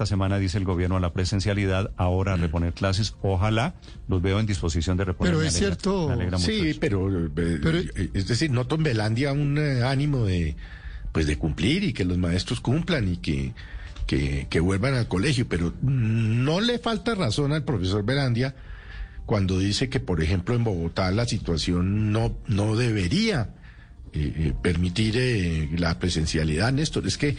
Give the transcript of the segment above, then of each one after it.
esta semana dice el gobierno a la presencialidad, ahora a reponer clases. Ojalá los veo en disposición de reponer. Pero Me es alegra- cierto, Sí, pero, eh, Pero- eh, es decir, noto en Belandia un eh, ánimo de pues de cumplir y que los maestros cumplan y que, que, que vuelvan al colegio, pero no le falta razón al profesor Belandia cuando dice que, por ejemplo, en Bogotá la situación no, no debería eh, eh, permitir eh, la presencialidad, Néstor. Es que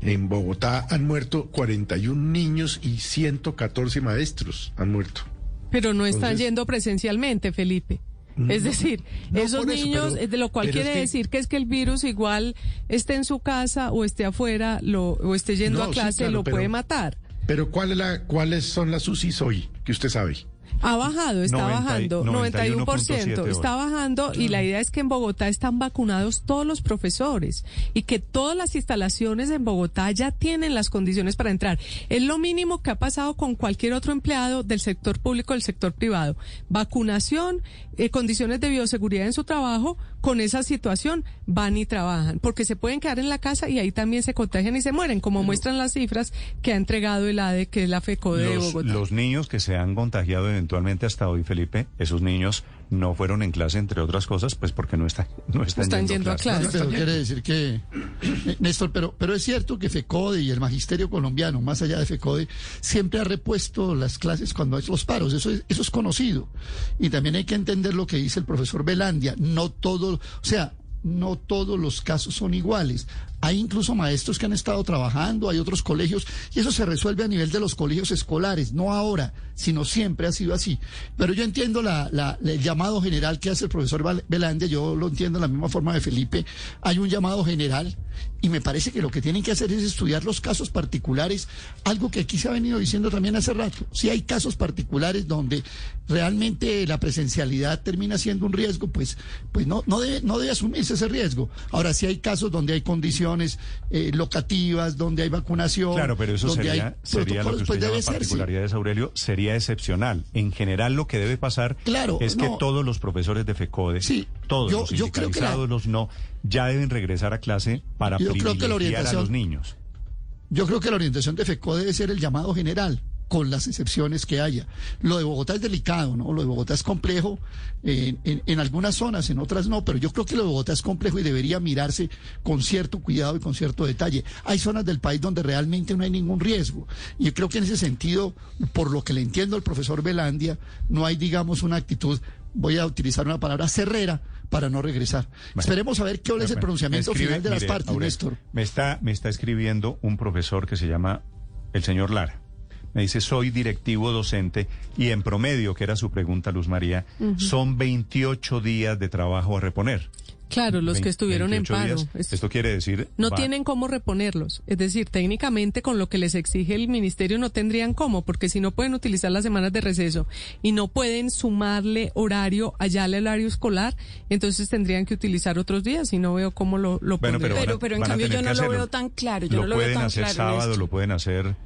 en Bogotá han muerto 41 niños y 114 maestros han muerto. Pero no están Entonces- yendo presencialmente, Felipe. Es decir, no esos eso, niños, pero- eh, de lo cual es quiere que- decir que es que el virus igual esté en su casa o esté afuera lo, o esté yendo No, a sí, clase, claro, lo pero- puede matar. Pero ¿cuál es la, ¿cuáles son las UCIs hoy? Que usted sabe. Ha bajado, está 90 y- bajando, 91%, 91.7 está bajando y la idea es que en Bogotá están vacunados todos los profesores y que todas las instalaciones en Bogotá ya tienen las condiciones para entrar. Es lo mínimo que ha pasado con cualquier otro empleado del sector público, del sector privado. Vacunación, eh, condiciones de bioseguridad en su trabajo, con esa situación van y trabajan, porque se pueden quedar en la casa y ahí también se contagian y se mueren, como muestran las cifras que ha entregado el ADE, que es la FECODE de Los, Bogotá. los niños que se han contagiado eventualmente hasta hoy, Felipe, esos niños no fueron en clase, entre otras cosas, pues porque no están, no están, Están yendo a clase. Pero quiere decir que, Néstor, pero, pero es cierto que FECODE y el magisterio colombiano, más allá de FECODE, siempre ha repuesto las clases cuando hay los paros. Eso es, eso es conocido. Y también hay que entender lo que dice el profesor Belandia. No todo, o sea, no todos los casos son iguales. Hay incluso maestros que han estado trabajando, hay otros colegios, y eso se resuelve a nivel de los colegios escolares, no ahora, sino siempre ha sido así. Pero yo entiendo el llamado general que hace el profesor Belandia, yo lo entiendo de la misma forma de Felipe. Hay un llamado general, y me parece que lo que tienen que hacer es estudiar los casos particulares, algo que aquí se ha venido diciendo también hace rato. Si hay casos particulares donde realmente la presencialidad termina siendo un riesgo, pues, pues no, no, debe, no debe asumirse ese riesgo. Ahora, si hay casos donde hay condiciones eh, locativas, donde hay vacunación, Claro, pero eso donde sería, hay sería lo que usted pues llama particularidades, Aurelio, sería excepcional. En general, lo que debe pasar Claro, es que todos los profesores de FECODE, Sí, todos yo- los yo creo que la- los no, ya deben regresar a clase para Yo creo que la privilegiar a los niños. Yo creo que la orientación de FECO debe ser el llamado general, con las excepciones que haya. Lo de Bogotá es delicado, ¿no? Lo de Bogotá es complejo en, en- en algunas zonas, en otras no, pero yo creo que lo de Bogotá es complejo y debería mirarse con cierto cuidado y con cierto detalle. Hay zonas del país donde realmente no hay ningún riesgo. Y yo creo que en ese sentido, por lo que le entiendo al profesor Belandia, no hay, digamos, una actitud, voy a utilizar una palabra, cerrera, para no regresar. Esperemos a ver qué es el pronunciamiento escribe- final de las mire, partes, Néstor. Me está, me está escribiendo un profesor que se llama el señor Lara. Me dice, soy directivo docente y en promedio, que era su pregunta, Luz María, son 28 días de trabajo a reponer. Claro, los que estuvieron en 28 paro. días. Esto quiere decir... no va- tienen cómo reponerlos. Es decir, técnicamente con lo que les exige el ministerio no tendrían cómo, porque si no pueden utilizar las semanas de receso y no pueden sumarle horario allá al horario escolar, entonces tendrían que utilizar otros días y no veo cómo lo, lo Bueno, pero, Pero- pero en cambio yo no lo hacerlo. veo tan claro, yo no lo veo pueden tan hacer claro, sábado, lo pueden hacer,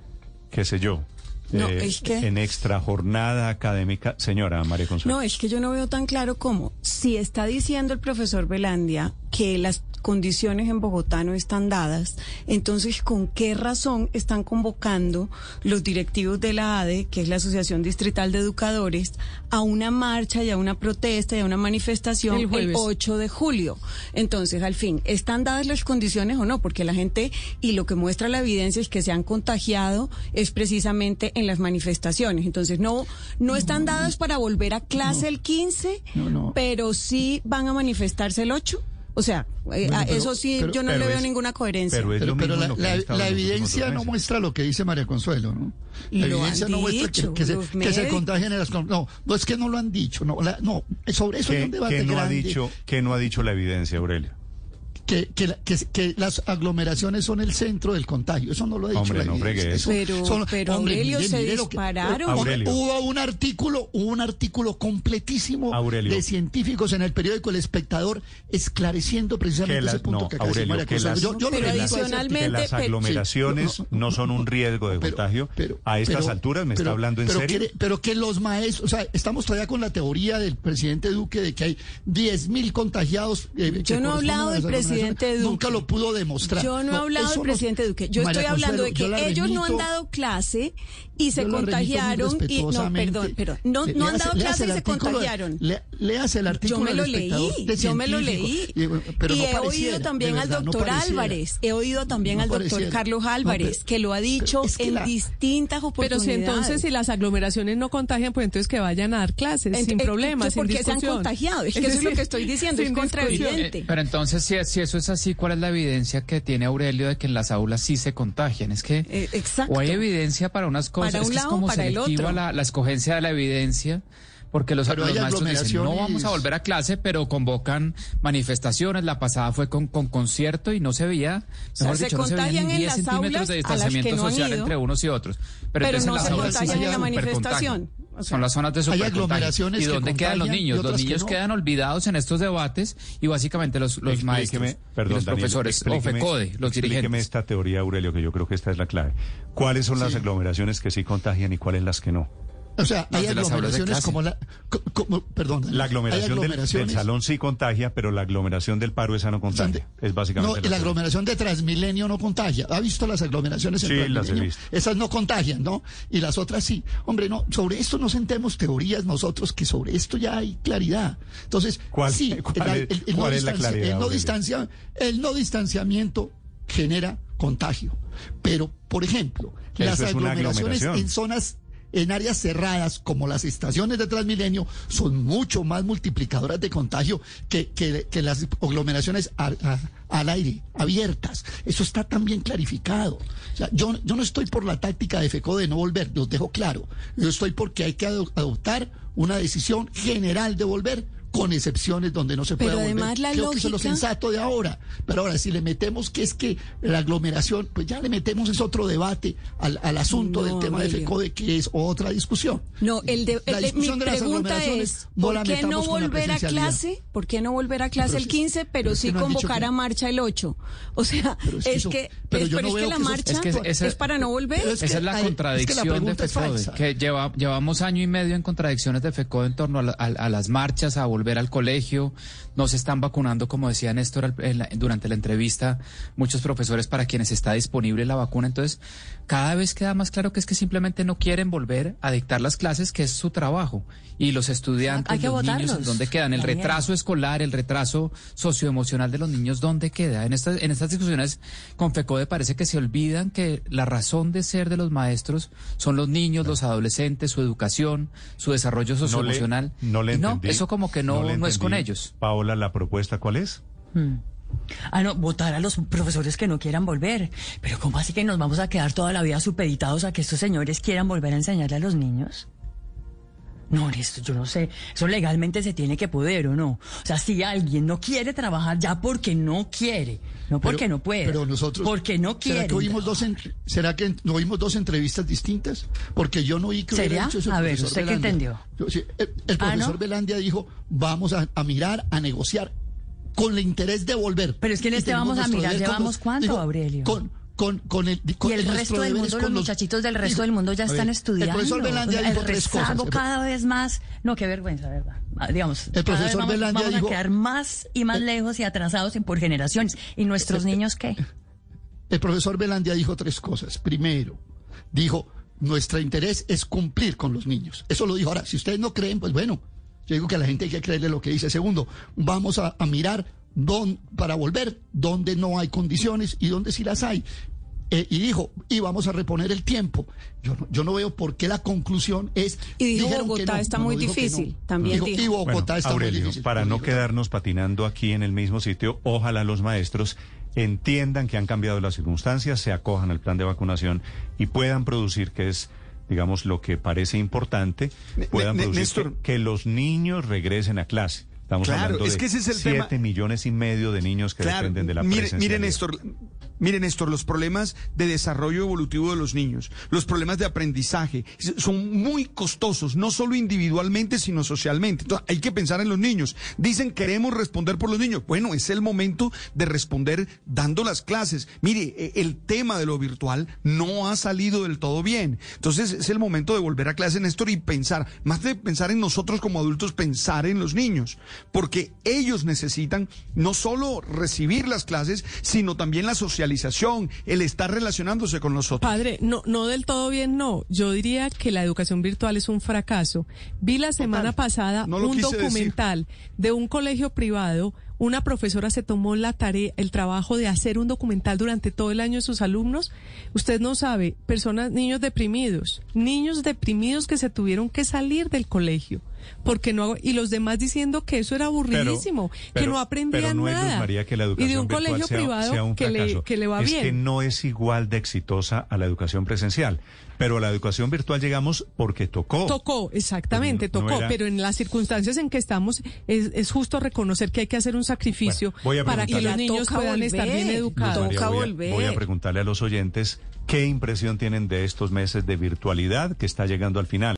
qué sé yo. Eh, No, es que- En extra jornada académica. Señora María Consuelo. No, es que yo no veo tan claro cómo. Si está diciendo el profesor Belandia que las condiciones en Bogotá no están dadas, entonces ¿con qué razón están convocando los directivos de la ADE, que es la Asociación Distrital de Educadores, a una marcha y a una protesta y a una manifestación El el, jueves. 8 de julio? Entonces, al fin, ¿están dadas las condiciones o no? Porque la gente, y lo que muestra la evidencia es que se han contagiado es precisamente en las manifestaciones. Entonces, no, no están dadas para volver a clase el 15, No, no. pero sí van a manifestarse el 8. O sea, eh, Bueno, a pero- eso sí, pero- yo no le veo es- ninguna coherencia. pero es Pero, lo pero mismo la, evidencia no muestra lo que dice María Consuelo, ¿no? La Lo evidencia han no muestra dicho que, que se, que se médicos. contagian en las... No, no es que no lo han dicho, no, la- no sobre eso hay ¿Qué, un debate qué no ha dicho, qué no ha dicho la evidencia, Aurelio? Que, que, la- que- que las aglomeraciones son el centro del contagio. Eso no lo ha dicho Hombre, la no eso. Pero- pero, Aurelio, se lo que- dispararon. Aurelio. Hubo un artículo, hubo un artículo completísimo Aurelio. de científicos en el periódico El Espectador esclareciendo precisamente Que las- ese punto no, que acaba de decir Aurelio, María que las- Yo- yo lo Pero adicionalmente- que las aglomeraciones sí, no, no son un riesgo de Pero- contagio. pero- a estas pero- alturas me pero- está hablando en pero serio. que- pero que los maestros, o sea, estamos todavía con la teoría del presidente Duque de que hay 10.000 contagiados. eh, Yo no he hablado del presidente presidente Duque. Nunca lo pudo demostrar. Yo no, he hablado del presidente Duque. Yo estoy hablando de que ellos no han dado clase y se contagiaron y no, perdón, pero no, no han dado clase y se contagiaron. Le, hace el artículo. Yo me lo leí, yo me lo leí. Y, he oído también al doctor Álvarez, he oído también al doctor Carlos Álvarez, que lo ha dicho en distintas oportunidades. Pero si entonces si las aglomeraciones no contagian, pues entonces que vayan a dar clases sin problemas, sin porque se han contagiado. Es que eso es lo que estoy diciendo, es contraevidente. Pero entonces si, si eso es así, ¿cuál es la evidencia que tiene Aurelio de que en las aulas sí se contagian? Es que eh, Exacto. o hay evidencia para unas cosas es, que es como selectiva la, la, escogencia de la evidencia. Porque los, los maestros dicen, no vamos a volver a clase, pero convocan manifestaciones. La pasada fue con, con concierto y no se veía, mejor dicho, no se veían ni 10 centímetros de distanciamiento social entre unos y otros. Pero, pero no se contagian en la manifestación. Son las zonas de supercontagio. ¿Y dónde quedan los niños? Los niños quedan olvidados en estos debates y básicamente los, los maestros, los profesores, o FECODE, los dirigentes. esta teoría, Aurelio, que yo creo que esta es la clave. ¿Cuáles son las aglomeraciones que sí contagian y cuáles las que no? O sea, hay aglomeraciones como la... Como, perdón. La aglomeración del, salón sí contagia, pero la aglomeración del paro esa no contagia. Es básicamente... No, la, aglomeración de Transmilenio no contagia. ¿Ha visto las aglomeraciones en sí, las he visto. Esas no contagian, ¿no? Y las otras sí. Hombre, no, sobre esto no sentemos teorías nosotros, que sobre esto ya hay claridad. Entonces, ¿cuál, sí, cuál, es, la claridad? El no, distancia, el no distanciamiento genera contagio. Pero, por ejemplo, las aglomeraciones en zonas en áreas cerradas como las estaciones de Transmilenio son mucho más multiplicadoras de contagio que, que, las aglomeraciones al aire, abiertas. Eso está también clarificado. yo, yo no estoy por la táctica de FECO de no volver, los dejo claro. Yo estoy porque hay que adoptar una decisión general de volver con excepciones donde no se puede Pero además la Creo que eso es lo sensato de ahora. Pero ahora, si le metemos que es que la aglomeración, pues ya le metemos es otro debate al, al asunto del tema de FECODE, que es otra discusión. No, el de, la discusión mi de pregunta es, ¿por qué no volver a clase? ¿Por qué no volver a clase el 15, pero, sí convocar a marcha el 8? O sea, es que, pero, es, que la marcha es, para no volver. esa es la contradicción de FECODE, que lleva, llevamos año y medio en contradicciones de FECODE en torno a, a las marchas, a volver al colegio, no se están vacunando, como decía Néstor durante la entrevista, muchos profesores para quienes está disponible la vacuna. Entonces, cada vez queda más claro que es que simplemente no quieren volver a dictar las clases, que es su trabajo. Y los estudiantes, los niños, ¿dónde quedan? El retraso escolar, el retraso socioemocional de los niños, ¿dónde queda? En estas, en estas discusiones con FECODE parece que se olvidan que la razón de ser de los maestros son los niños, los adolescentes, su educación, su desarrollo socioemocional. No, le, no, eso como que no, no, es con ellos. Paola, ¿la propuesta cuál es? Hmm. Ah, no, votar a los profesores que no quieran volver. Pero ¿cómo así que nos vamos a quedar toda la vida supeditados a que estos señores quieran volver a enseñarle a los niños? No, esto yo no sé. Eso legalmente se tiene que poder o no. O sea, si alguien no quiere trabajar ya porque no quiere, no porque no puede. Pero nosotros. Porque no quiere. ¿Será que oímos dos, ¿será que no oímos dos entrevistas distintas? Porque yo no oí que hubiera dicho eso. A ver, ¿usted qué entendió? el, ah, profesor Belandia dijo: vamos a, mirar, a negociar con el interés de volver. Pero es que en este vamos a mirar, ¿llevamos cuánto, Aurelio? Con, con, con el y el, resto del mundo, los muchachitos del resto del mundo ya están estudiando. El profesor Belandia dijo tres cosas. cada vez más. No, qué vergüenza, verdad. Ah, digamos, el profesor vamos, Belandia vamos dijo, a quedar más y más lejos y atrasados en por generaciones. ¿Y nuestros niños qué? El profesor Belandia dijo tres cosas. Primero, dijo, nuestro interés es cumplir con los niños. Eso lo dijo. Ahora, si ustedes no creen, pues bueno, yo digo que a la gente hay que creerle lo que dice. Segundo, vamos a, a mirar para volver donde no hay condiciones y donde sí las hay. Eh, y dijo, y vamos a reponer el tiempo. Yo no, yo no veo por qué la conclusión es... Y dijo Bogotá está muy difícil, también dijo. Y Bogotá está muy difícil. Para no quedarnos patinando aquí en el mismo sitio, ojalá los maestros entiendan que han cambiado las circunstancias, se acojan al plan de vacunación y puedan producir, que es digamos lo que parece importante, puedan producir que los niños regresen a clase. Estamos hablando de es que ese es el 7 millones y medio de niños que dependen de la mire, Mire, Néstor, Miren, Néstor, los problemas de desarrollo evolutivo de los niños, los problemas de aprendizaje, son muy costosos, no solo individualmente, sino socialmente. Entonces, hay que pensar en los niños. Dicen, queremos responder por los niños. Bueno, es el momento de responder dando las clases. Mire, e, el tema de lo virtual no ha salido del todo bien. Entonces, es el momento de volver a clase, Néstor, y pensar, más de pensar en nosotros como adultos, pensar en los niños, porque ellos necesitan no solo recibir las clases, sino también la socialización, el estar relacionándose con nosotros. Padre, no, no del todo bien, no. Yo diría que la educación virtual es un fracaso. Vi la semana pasada un documental de un colegio privado una profesora se tomó la tarea, el trabajo de hacer un documental durante todo el año de sus alumnos. Usted no sabe, personas, niños deprimidos, niños deprimidos que se tuvieron que salir del colegio porque no y los demás diciendo que eso era aburridísimo, que no aprendían no nada. María, que la educación y de un colegio privado que, le, que le va es bien. que no es igual de exitosa a la educación presencial. Pero a la educación virtual llegamos porque tocó. Tocó, exactamente, tocó. Pero en las circunstancias en que estamos, es, es, justo reconocer que hay que hacer un sacrificio para que los niños puedan estar bien educados. voy a preguntarle a los oyentes qué impresión tienen de estos meses de virtualidad que está llegando al final.